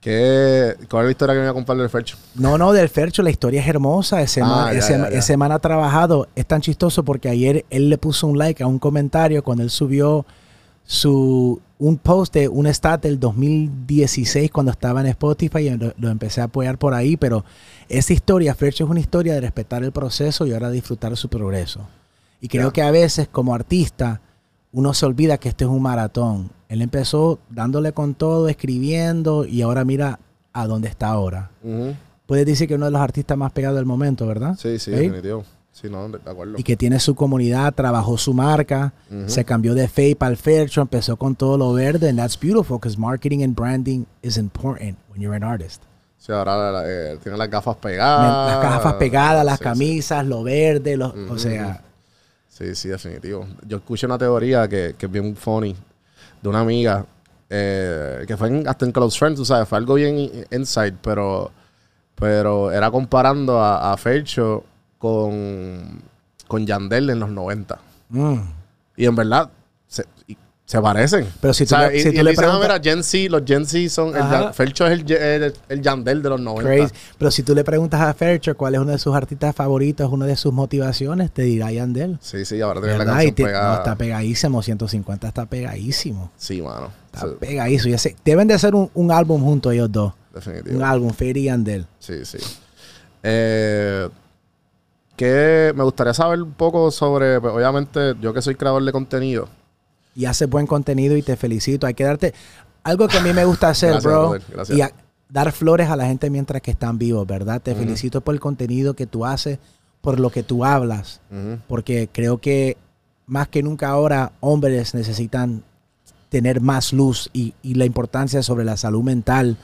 ¿qué, ¿Cuál es la historia que me iba a contar del Fercho? No, no, del Fercho, la historia es hermosa. Ese, Ah, man, ya, ese, ya, ya. ese man ha trabajado. Es tan chistoso porque ayer él le puso un like a un comentario cuando él subió su un post de un stat del 2016 cuando estaba en Spotify y lo, lo empecé a apoyar por ahí. Pero esa historia, Fercho, es una historia de respetar el proceso y ahora disfrutar su progreso. Y creo que a veces, como artista, uno se olvida que este es un maratón. Él empezó dándole con todo, escribiendo y ahora mira a dónde está ahora puedes decir que uno de los artistas más pegados del momento, ¿verdad? Sí, sí, ¿Sí? definitivo. Sí, no, de de acuerdo. Y que tiene su comunidad, trabajó su marca, se cambió de Fape al Faircho, empezó con todo lo verde, and that's beautiful because marketing and branding is important when you're an artist. Sí, ahora la- la- eh, tiene las gafas pegadas. las gafas pegadas, las Sí, sí. camisas, lo verde, lo- o sea, Sí, sí, definitivo. Yo escuché una teoría que, que es bien funny de una amiga eh, que fue en- hasta en Close Friends, tú sabes, fue algo bien inside, pero, pero era comparando a, a Fercho con, con Yandel en los 90. mm. Y en verdad, se, y- se parecen. Pero si tú O sea, le- y- si y tú él le dice, "Ah, preguntas- mira, Gen Z, los Gen Z son. El, Fercho es el, el, el Yandel de los 90. crazy. Pero si tú le preguntas a Faircho cuál es uno de sus artistas favoritos, una de sus motivaciones, te dirá Yandel. Sí, sí, ahora tiene la. Y canción te- pegada. no, está pegadísimo, 150 está pegadísimo. Sí, mano. Está Sí, pegadísimo. Ya sé, deben de hacer un, un álbum juntos ellos dos. definitivo. Un álbum, Fairy y Yandel. Sí, sí. Eh, que me gustaría saber un poco sobre, pues, obviamente, yo que soy creador de contenido. Y haces buen contenido y te felicito. Hay que darte algo que a mí me gusta hacer, Gracias, bro. brother, gracias. Y a- dar flores a la gente mientras que están vivos, ¿verdad? Te felicito por el contenido que tú haces, por lo que tú hablas, porque creo que más que nunca ahora hombres necesitan tener más luz y, y la importancia sobre la salud mental.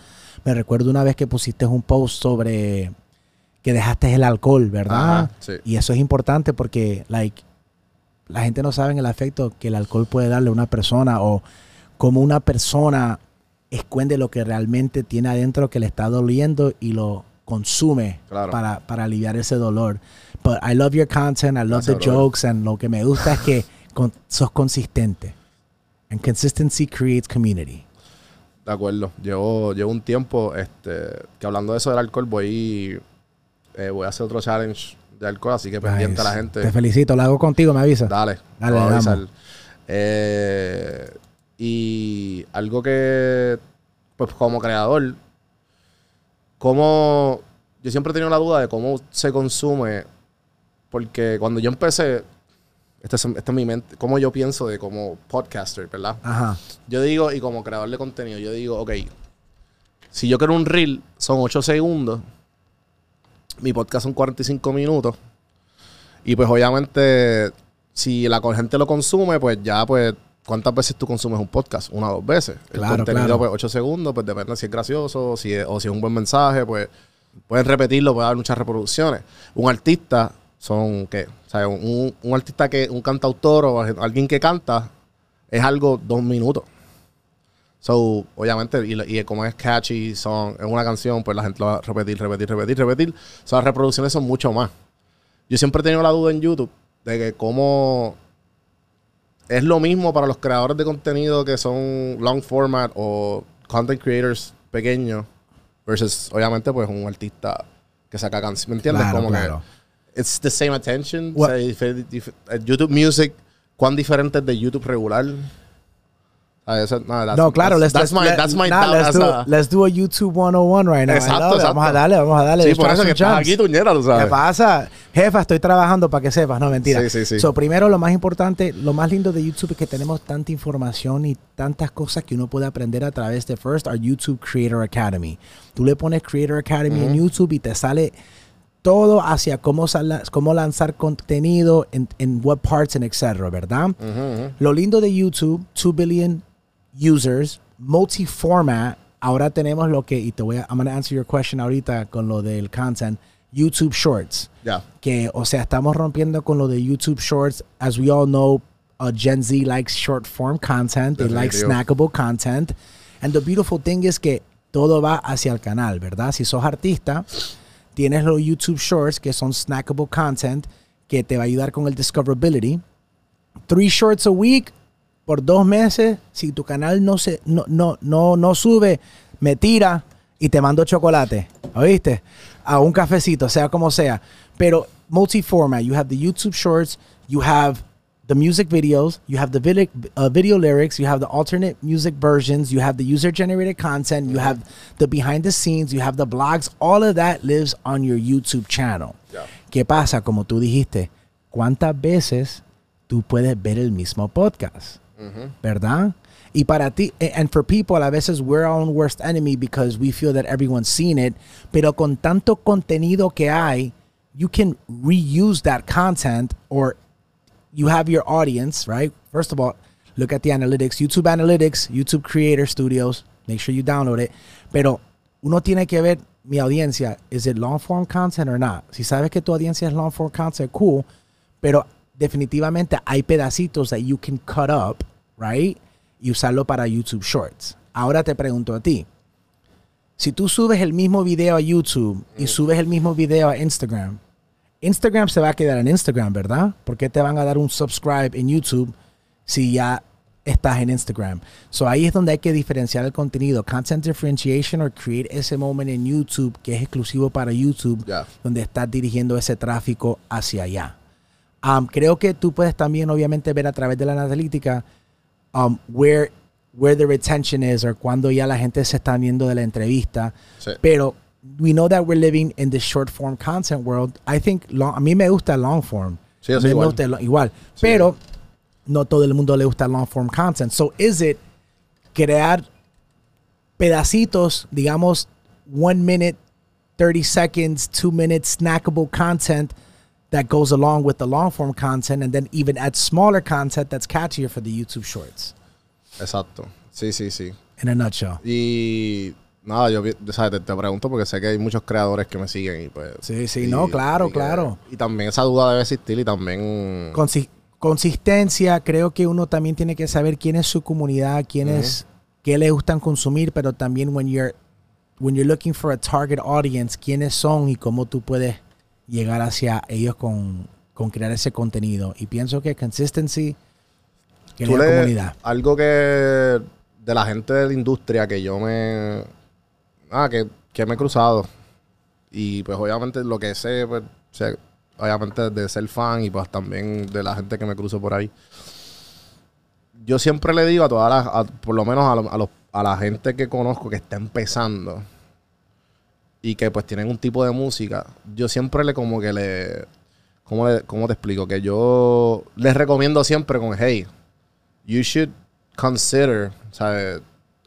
Me recuerdo una vez que pusiste un post sobre que dejaste el alcohol, ¿verdad? Ajá, sí. Y eso es importante porque, like, la gente no sabe el efecto que el alcohol puede darle a una persona o cómo una persona esconde lo que realmente tiene adentro que le está doliendo y lo consume Claro. para, para aliviar ese dolor. But I love your content, I love Gracias, the jokes, and lo que me gusta es que [laughs] con- sos consistente. And consistency creates community. De acuerdo. Llevo, llevo un tiempo este, que hablando de eso del alcohol, voy, eh, voy a hacer otro challenge de alcohol, así que pendiente a la gente. Te felicito, lo hago contigo, me avisa. Dale, Dale, voy a avisar. Eh, y algo que, pues como creador, como yo siempre he tenido la duda de cómo se consume, porque cuando yo empecé, esta es, esta es mi mente, cómo yo pienso de como podcaster, ¿verdad? Ajá. Yo digo, y como creador de contenido, yo digo, ok, si yo quiero un reel, son 8 segundos, mi podcast son 45 minutos, y pues obviamente, si la gente lo consume, pues ya, pues, ¿cuántas veces tú consumes un podcast? Una o dos veces. Claro, El contenido, claro. pues, 8 segundos, pues depende si es gracioso, si es- o si es un buen mensaje, pues, pueden repetirlo, puede haber muchas reproducciones. Un artista son, ¿qué? O sea, un, un artista que, un cantautor o alguien que canta, es algo dos minutos. So, obviamente, y, y como es catchy, son, es una canción, pues la gente lo va a repetir, repetir, repetir, repetir. So, las reproducciones son mucho más. Yo siempre he tenido la duda en YouTube de que cómo es lo mismo para los creadores de contenido que son long format o content creators pequeños Versus, obviamente, pues un artista que saca canciones. ¿Me entiendes? Claro, como claro. que it's the same attention. O sea, eh, YouTube Music, ¿cuán diferente es de YouTube regular? Ah, no, that's- No, claro, that's, let's, that's let's, my, let- that's my nah, doubt, let's, that's do, a- let's do a YouTube 101 right now. Exacto. Vamos a darle, vamos a darle. Sí, por eso que estás aquí, tuñera, tú ¿Qué sabes. pasa? Jefa, estoy trabajando para que sepas. No, mentira. Sí, sí, sí. So, primero, lo más importante, lo más lindo de YouTube es que tenemos tanta información y tantas cosas que uno puede aprender a través de First, our YouTube Creator Academy. Tú le pones Creator Academy en YouTube y te sale todo hacia cómo, cómo lanzar contenido en, en what parts etcétera, ¿verdad? Lo lindo de YouTube, 2 billion users, multi-format. Ahora tenemos lo que, y te voy a, I'm going to answer your question ahorita con lo del content, YouTube Shorts. Yeah. Que, o sea, estamos rompiendo con lo de YouTube Shorts. As we all know, uh, Gen Z likes short form content. They like snackable content. And the beautiful thing is que todo va hacia el canal, ¿verdad? Si sos artista, tienes los YouTube Shorts, que son snackable content, que te va a ayudar con el discoverability. Three shorts a week por dos meses. Si tu canal no se no, no, no, no sube, me tira y te mando chocolate. ¿Oíste? A un cafecito, sea como sea. Pero multi-format. You have the YouTube Shorts, you have the music videos, you have the video, uh, video lyrics, you have the alternate music versions, you have the user generated content, you have the behind the scenes, you have the blogs. All of that lives on your YouTube channel. Yeah. ¿Qué pasa? Como tú dijiste, ¿cuántas veces tú puedes ver el mismo podcast? ¿Verdad? Y para ti, a- and for people, a veces we're our own worst enemy because we feel that everyone's seen it. Pero con tanto contenido que hay, you can reuse that content or you have your audience, right? First of all, look at the analytics, YouTube Analytics, YouTube Creator Studios. Make sure you download it. Pero uno tiene que ver mi audiencia. Is it long form content or not? Si sabes que tu audiencia es long form content, cool. Pero definitivamente hay pedacitos that you can cut up, right? Y usarlo para YouTube Shorts. Ahora te pregunto a ti. Si tú subes el mismo video a YouTube y subes el mismo video a Instagram, Instagram se va a quedar en Instagram, ¿verdad? Porque te van a dar un subscribe en YouTube si ya estás en Instagram. So ahí es donde hay que diferenciar el contenido. Content differentiation or create ese moment en YouTube que es exclusivo para YouTube, donde estás dirigiendo ese tráfico hacia allá. Um, creo que tú puedes también, obviamente, ver a través de la analítica um, where, where the retention is or cuando ya la gente se está viendo de la entrevista. Sí. Pero we know that we're living in the short form content world. I think long- a mí me gusta long form. Sí, soy mí me gusta igual. Pero no todo el mundo le gusta long form content. So is it crear pedacitos, digamos, one minute, 30 seconds, two minutes snackable content that goes along with the long form content and then even add smaller content that's catchier for the YouTube shorts Exacto. Sí, sí, sí. in a nutshell. Y nada, yo sea, te, te pregunto porque sé que hay muchos creadores que me siguen y pues... Sí, sí, y- no, claro, y claro. Y también esa duda debe existir y también... Consi- consistencia, creo que uno también tiene que saber quién es su comunidad, quién es, qué le gustan consumir, pero también when you're, when you're looking for a target audience, quiénes son y cómo tú puedes llegar hacia ellos con, con crear ese contenido. Y pienso que consistency, que la comunidad. Algo que de la gente de la industria que yo me... Ah, que, que me he cruzado. Y pues obviamente lo que sé, pues, sé, obviamente de ser fan y pues también de la gente que me cruzo por ahí. Yo siempre le digo a todas las, a- por lo menos a, lo- a los- a la gente que conozco que está empezando y que pues tienen un tipo de música, yo siempre le como que le... ¿Cómo, le- cómo te explico? Que yo les recomiendo siempre con, hey, you should consider, ¿sabes?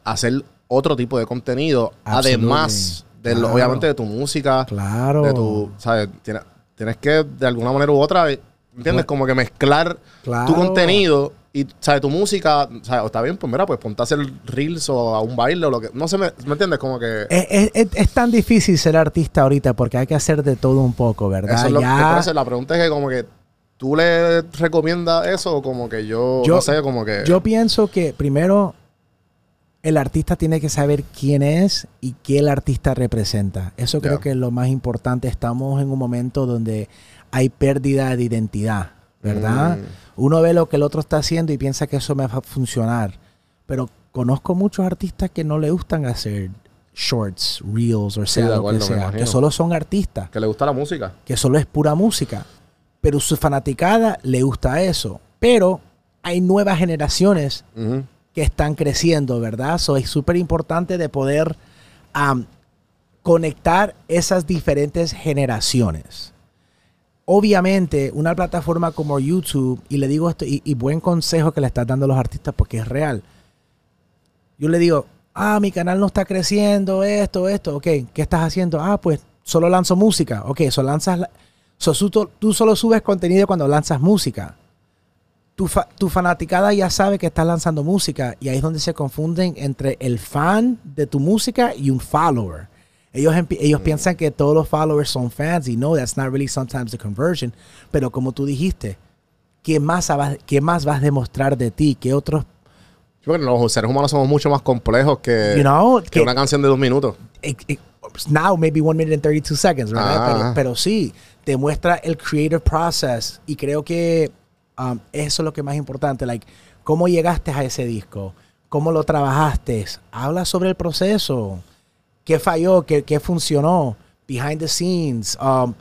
Hacer otro tipo de contenido, Absolutely. además de lo- obviamente de tu música, Claro. de tu, ¿sabes? Tienes, tienes que de alguna manera u otra, ¿entiendes? Bueno. Como que mezclar Claro. tu contenido y, ¿sabes? Tu música, ¿sabes? Está bien, pues mira, pues ponte a hacer reels o a un baile o lo que, no sé, ¿me, ¿me entiendes? Como que Es, es- es- tan difícil ser artista ahorita porque hay que hacer de todo un poco, ¿verdad? eso es lo que, Ya- eso la pregunta es que como que tú le recomiendas eso o como que yo, Yo- no sé, como que Yo pienso que primero el artista tiene que saber quién es y qué el artista representa. Eso creo que es lo más importante. Estamos en un momento donde hay pérdida de identidad, ¿verdad? Mm. Uno ve lo que el otro está haciendo y piensa que eso me va a funcionar. Pero conozco muchos artistas que no le gustan hacer shorts, reels, o Sí, sea, lo que sea, que solo son artistas, Que le gusta la música. que solo es pura música, pero su fanaticada le gusta eso. Pero hay nuevas generaciones que están creciendo, ¿verdad? So es súper importante de poder conectar esas diferentes generaciones. Obviamente, una plataforma como YouTube, y le digo esto, y, buen consejo que le estás dando a los artistas porque es real. Yo le digo, ah, mi canal no está creciendo, esto, esto, ok, ¿qué estás haciendo? Ah, pues solo lanzo música, ok, lanzas, la- so, tú, tú solo subes contenido cuando lanzas música tu, fa- tu fanaticada ya sabe que estás lanzando música y ahí es donde se confunden entre el fan de tu música y un follower. Ellos, ellos piensan que todos los followers son fans y no, that's not really sometimes the conversion. Pero como tú dijiste, ¿qué más, qué más vas a demostrar de ti? ¿Qué otros, porque los seres humanos somos mucho más complejos que, you know? que que- una canción de dos minutos. it- it- now maybe one minute and 32 seconds, ¿verdad? Ah. Pero, pero sí, te muestra el creative process y creo que um, eso es lo que más importante, like, cómo llegaste a ese disco, cómo lo trabajaste, habla sobre el proceso, qué falló, qué, qué funcionó, behind the scenes. Um,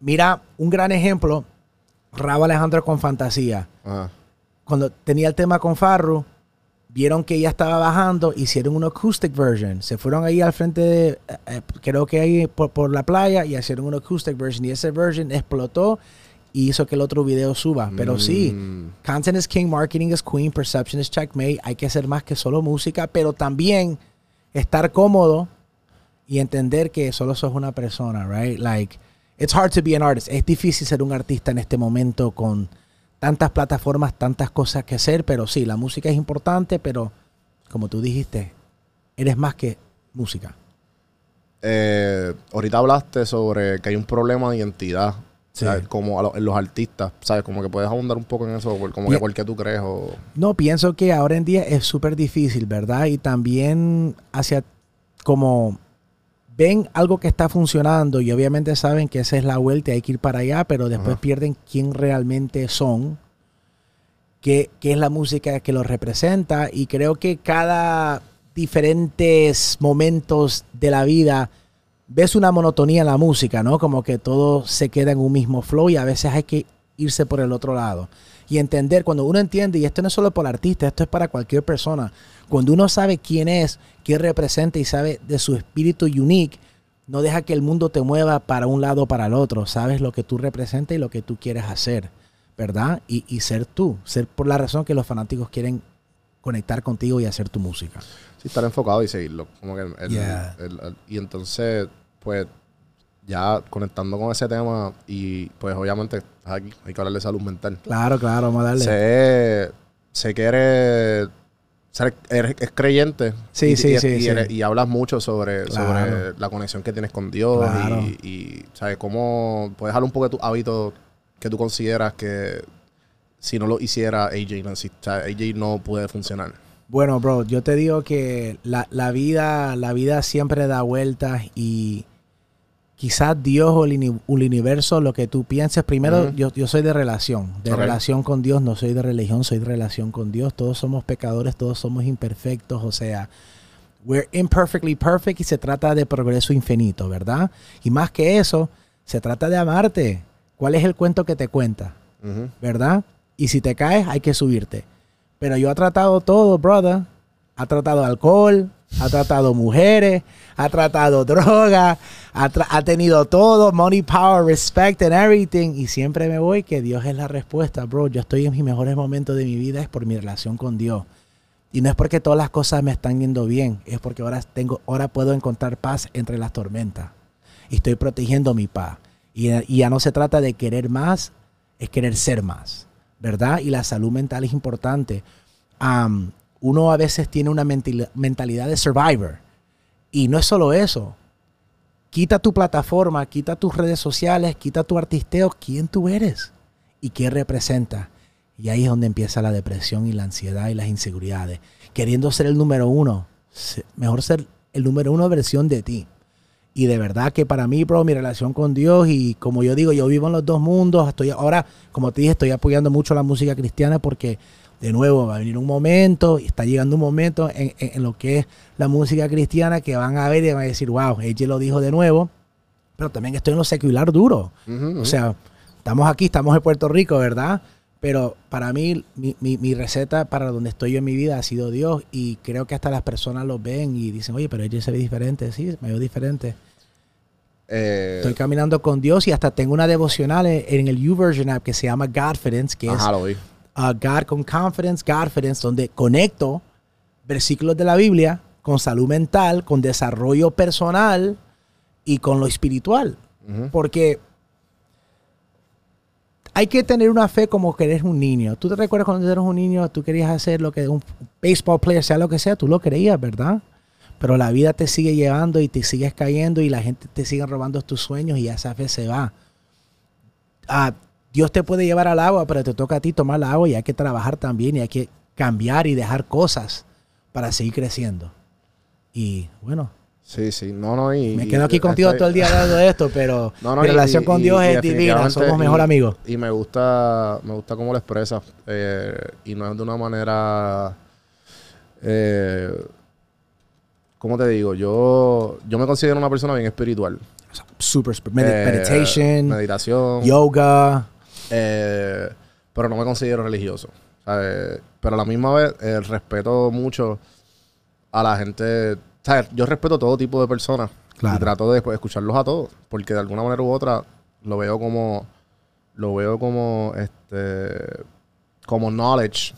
mira, un gran ejemplo, Rabo Alejandro con Fantasía Ajá. cuando tenía el tema con Farru, vieron que ella estaba bajando, hicieron una acoustic version. Se fueron ahí al frente de, eh, eh, creo que ahí por, por la playa, y hicieron una acoustic version. Y esa version explotó y hizo que el otro video suba. Pero sí, Mm. content is king, marketing is queen, perception is checkmate. Hay que hacer más que solo música, pero también estar cómodo y entender que solo sos una persona, right? Like, it's hard to be an artist. Es difícil ser un artista en este momento con tantas plataformas, tantas cosas que hacer, pero sí, la música es importante, pero como tú dijiste, eres más que música. Eh, ahorita hablaste sobre que hay un problema de identidad. Sí. Como lo- en los artistas, ¿sabes? Como que puedes ahondar un poco en eso, como que por qué tú crees o... No, pienso que ahora en día es súper difícil, ¿verdad? Y también hacia como ven algo que está funcionando y obviamente saben que esa es la vuelta y hay que ir para allá, pero después Ajá. pierden quién realmente son, qué, qué es la música que los representa y creo que cada diferentes momentos de la vida ves una monotonía en la música, ¿no? Como que todo se queda en un mismo flow y a veces hay que irse por el otro lado. Y entender, cuando uno entiende, y esto no es solo para artistas, esto es para cualquier persona, cuando uno sabe quién es, qué representa y sabe de su espíritu unique, no deja que el mundo te mueva para un lado o para el otro. Sabes lo que tú representas y lo que tú quieres hacer, ¿verdad? Y, y ser tú, ser por la razón que los fanáticos quieren conectar contigo y hacer tu música. Sí, estar enfocado y seguirlo. Como que el- el- Yeah. el- el- y entonces, pues, ya conectando con ese tema y pues obviamente aquí, hay que hablar de salud mental. Claro, claro, vamos a darle. Sé, sé que eres, ser- eres- es creyente. Sí, y, sí, y- sí, y sí. eres- y hablas mucho sobre, Claro. sobre la conexión que tienes con Dios Claro. y, ¿sabes? ¿Cómo puedes hablar un poco de tus hábitos que tú consideras que si no lo hiciera AJ no, o sea, AJ no puede funcionar? Bueno, bro, yo te digo que la, la vida, la vida siempre da vueltas y quizás Dios o el, uni- el universo, lo que tú pienses, primero yo, yo soy de relación, de relación con Dios, no soy de religión, soy de relación con Dios. Todos somos pecadores, todos somos imperfectos, o sea, we're imperfectly perfect y se trata de progreso infinito, ¿verdad? Y más que eso, se trata de amarte. ¿Cuál es el cuento que te cuenta? ¿verdad? Y si te caes, hay que subirte. Pero yo ha tratado todo, brother. Ha tratado alcohol, ha tratado mujeres, ha tratado droga, ha, tra- ha tenido todo, money, power, respect and everything. Y siempre me voy que Dios es la respuesta, bro. Yo estoy en mis mejores momentos de mi vida, es por mi relación con Dios. Y no es porque todas las cosas me están yendo bien, es porque ahora, tengo, ahora puedo encontrar paz entre las tormentas. Y estoy protegiendo mi paz. Y, ya no se trata de querer más, es querer ser más, ¿verdad? Y la salud mental es importante. Am, uno a veces tiene una mentalidad de survivor. Y no es solo eso. Quita tu plataforma, quita tus redes sociales, quita tu artisteo, quién tú eres y qué representa. Y ahí es donde empieza la depresión y la ansiedad y las inseguridades. Queriendo ser el número uno, mejor ser el número uno versión de ti. Y de verdad que para mí, bro, mi relación con Dios y como yo digo, yo vivo en los dos mundos. Estoy ahora, como te dije, estoy apoyando mucho la música cristiana porque de nuevo va a venir un momento, y está llegando un momento en, en- en lo que es la música cristiana que van a ver y van a decir, wow, ella lo dijo de nuevo, pero también estoy en lo secular duro. Ujú, O sea, estamos aquí, estamos en Puerto Rico, ¿verdad? Pero para mí, mi, mi- mi receta para donde estoy yo en mi vida ha sido Dios y creo que hasta las personas lo ven y dicen, oye, pero ella se ve diferente. Sí, me veo diferente. eh, Estoy caminando con Dios y hasta tengo una devocional en, en el YouVersion app que se llama Godfidence, que ajá, es lo vi. Uh, God con Confidence, Godfidence, donde conecto versículos de la Biblia con salud mental, con desarrollo personal y con lo espiritual. Ujú. Porque hay que tener una fe como que eres un niño. ¿Tú te recuerdas cuando eras un niño, tú querías hacer lo que un baseball player, sea lo que sea, tú lo creías, ¿verdad? Pero la vida te sigue llevando y te sigues cayendo y la gente te sigue robando tus sueños y esa fe se va. Ah, Dios te puede llevar al agua, pero te toca a ti tomar la agua y hay que trabajar también y hay que cambiar y dejar cosas para seguir creciendo. Y bueno, Sí, sí. No, no, y... me quedo aquí contigo estoy- todo el día hablando de esto, pero [laughs] No, no, mi relación y- con Dios y es divina, somos mejor amigos. Y me gusta, me gusta cómo lo expresas. eh, y no es de una manera. Eh, ¿Cómo te digo? Yo, yo me considero una persona bien espiritual. Super, super Eh, meditation, Meditación. yoga. Eh, pero no me considero religioso. ¿sabes? Pero a la misma vez eh, respeto mucho a la gente. ¿sabes? Yo respeto todo tipo de personas. Claro. Y trato de pues, escucharlos a todos. Porque de alguna manera u otra lo veo como. Lo veo como este. Como knowledge.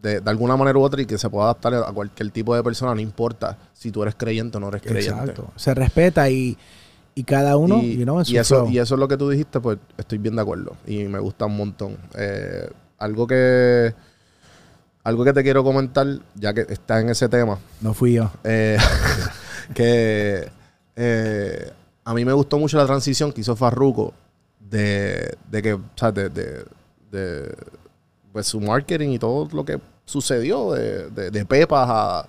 De, de alguna manera u otra y que se pueda adaptar a cualquier tipo de persona, no importa si tú eres creyente o no eres creyente. Exacto. Se respeta y, y cada uno, y, you know, y eso, y eso es lo que tú dijiste, pues estoy bien de acuerdo. Y me gusta un montón. Eh, algo que. Algo que te quiero comentar, ya que estás en ese tema, No fui yo. eh, [laughs] que eh, a mí me gustó mucho la transición que hizo Farruko de, de que, o sea, de, de- de, pues, su marketing y todo lo que sucedió de, de, de Pepas a,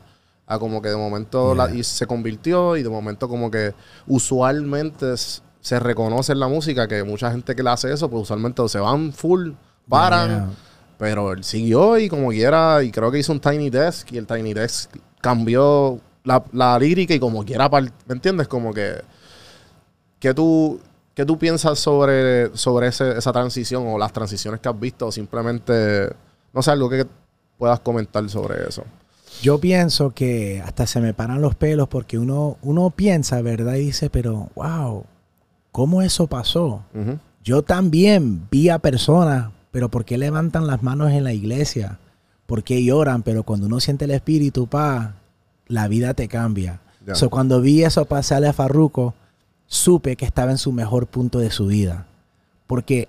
a como que de momento la- y se convirtió y de momento como que usualmente se reconoce en la música que mucha gente que le hace eso, pues usualmente se van full, paran. Yeah. Pero él siguió y como quiera, y creo que hizo un Tiny Desk y el Tiny Desk cambió la, la lírica y como quiera, ¿me entiendes? Como que, ¿qué tú, qué tú piensas sobre, sobre ese- esa transición o las transiciones que has visto? O simplemente, no sé, algo que puedas comentar sobre eso. Yo pienso que hasta se me paran los pelos porque uno, uno piensa, ¿verdad? Y dice, pero, wow, ¿cómo eso pasó? Yo también vi a personas, pero ¿por qué levantan las manos en la iglesia? ¿Por qué lloran? Pero cuando uno siente el espíritu, pa, la vida te cambia. So, cuando vi eso pasarle a Farruko, supe que estaba en su mejor punto de su vida. Porque,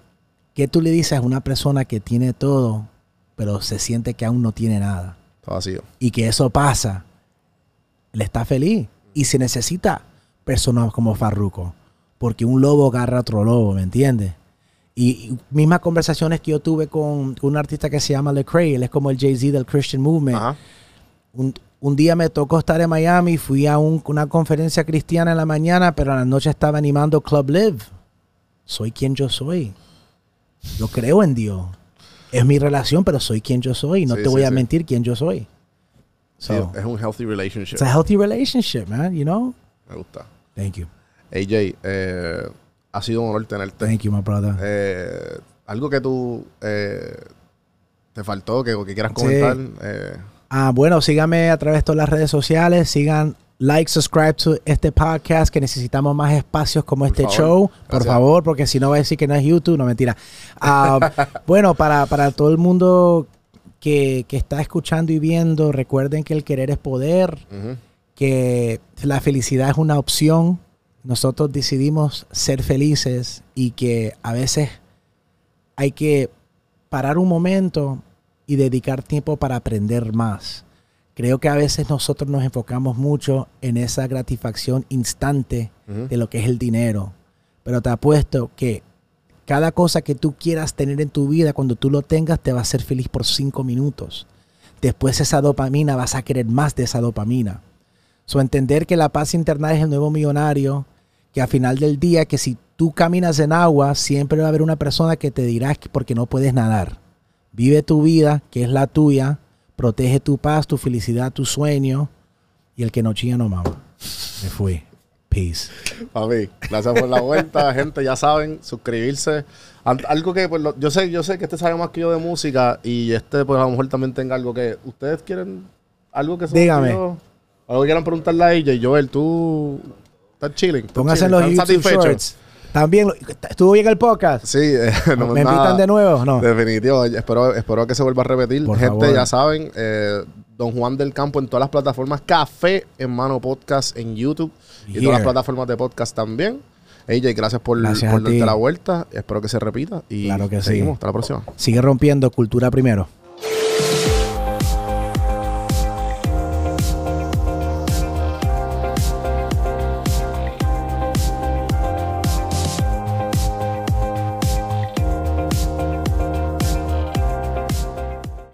¿qué tú le dices a una persona que tiene todo, pero se siente que aún no tiene nada? Está vacío. y que eso pasa, él está feliz. Y se necesita personas como Farruko, porque un lobo agarra a otro lobo, ¿me entiendes? Y, y mismas conversaciones que yo tuve con, con un artista que se llama Lecrae, él es como el Jay-Z del Christian Movement. Ajá. Un, un día me tocó estar en Miami, fui a un- una conferencia cristiana en la mañana, pero a la noche estaba animando Club Live. Soy quien yo soy. Yo creo en Dios. Es mi relación, pero soy quien yo soy. No Sí, te voy sí, a sí. mentir quién yo soy. So, es un healthy relationship. it's a healthy relationship, man, you know? Me gusta. Thank you. AJ, eh, ha sido un honor tenerte. Thank you, my brother. Eh, algo que tú eh, te faltó, que, que quieras comentar. Ah, bueno, síganme a través de todas las redes sociales. Sigan, like, subscribe to este podcast que necesitamos más espacios como este favor. show. Por Gracias. favor, porque si no va a decir que no es YouTube, no mentira. Ah, [laughs] bueno, para, para todo el mundo que, que está escuchando y viendo, recuerden que el querer es poder, que la felicidad es una opción. Nosotros decidimos ser felices y que a veces hay que parar un momento y dedicar tiempo para aprender más. Creo que a veces nosotros nos enfocamos mucho en esa gratificación instante de lo que es el dinero. Pero te apuesto que cada cosa que tú quieras tener en tu vida, cuando tú lo tengas, te va a hacer feliz por cinco minutos. Después esa dopamina, vas a querer más de esa dopamina. So, entender que la paz interna es el nuevo millonario, que al final del día, que si tú caminas en agua, siempre va a haber una persona que te dirá que porque no puedes nadar. Vive tu vida, que es la tuya. Protege tu paz, tu felicidad, tu sueño. Y el que no chilla no mama. Me fui. Peace. Papi, gracias por la vuelta, [laughs] gente. Ya saben, suscribirse. Algo que, pues, yo sé, yo sé que este sabe más que yo de música y este, pues, a lo mejor también tenga algo que. ¿Ustedes quieren algo que se me Dígame. Algo que quieran preguntarle a ella. Joel, tú estás chilling. ¿Estás Pónganse los ¿Estás YouTube satisfecho? Shorts. También, ¿estuvo bien el podcast? Sí, eh, [laughs] no, ¿Me nada. invitan de nuevo? No. Definitivo, espero, espero que se vuelva a repetir. Por Gente, favor. ya saben, eh, Don Juan del Campo en todas las plataformas, Café en Mano Podcast en YouTube y todas las plataformas de podcast también. AJ, gracias por, Gracias por darte ti. la vuelta. Espero que se repita y Claro que sí. seguimos. Hasta la próxima. Sigue rompiendo cultura primero.